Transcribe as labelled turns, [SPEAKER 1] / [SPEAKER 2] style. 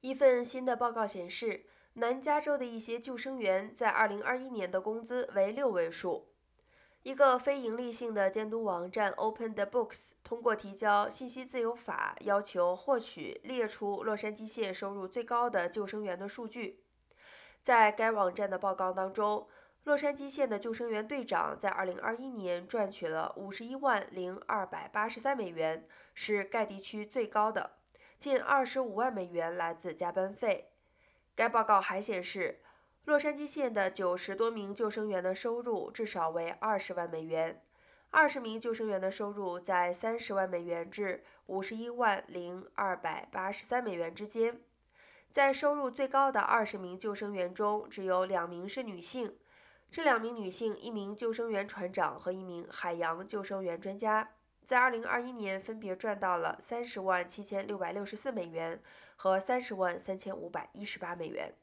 [SPEAKER 1] 一份新的报告显示，南加州的一些救生员在2021年的工资为六位数。一个非营利性的监督网站 Open the Books 通过提交信息自由法要求获取列出洛杉矶县收入最高的救生员的数据。在该网站的报告当中，洛杉矶县的救生员队长在2021年赚取了51万零283美元，是该地区最高的。近25万美元来自加班费。该报告还显示。洛杉矶县的九十多名救生员的收入至少为二十万美元，二十名救生员的收入在三十万美元至五十一万零二百八十三美元之间。在收入最高的二十名救生员中，只有两名是女性。这两名女性，一名救生员船长和一名海洋救生员专家，在二零二一年分别赚到了三十万七千六百六十四美元和三十万三千五百一十八美元。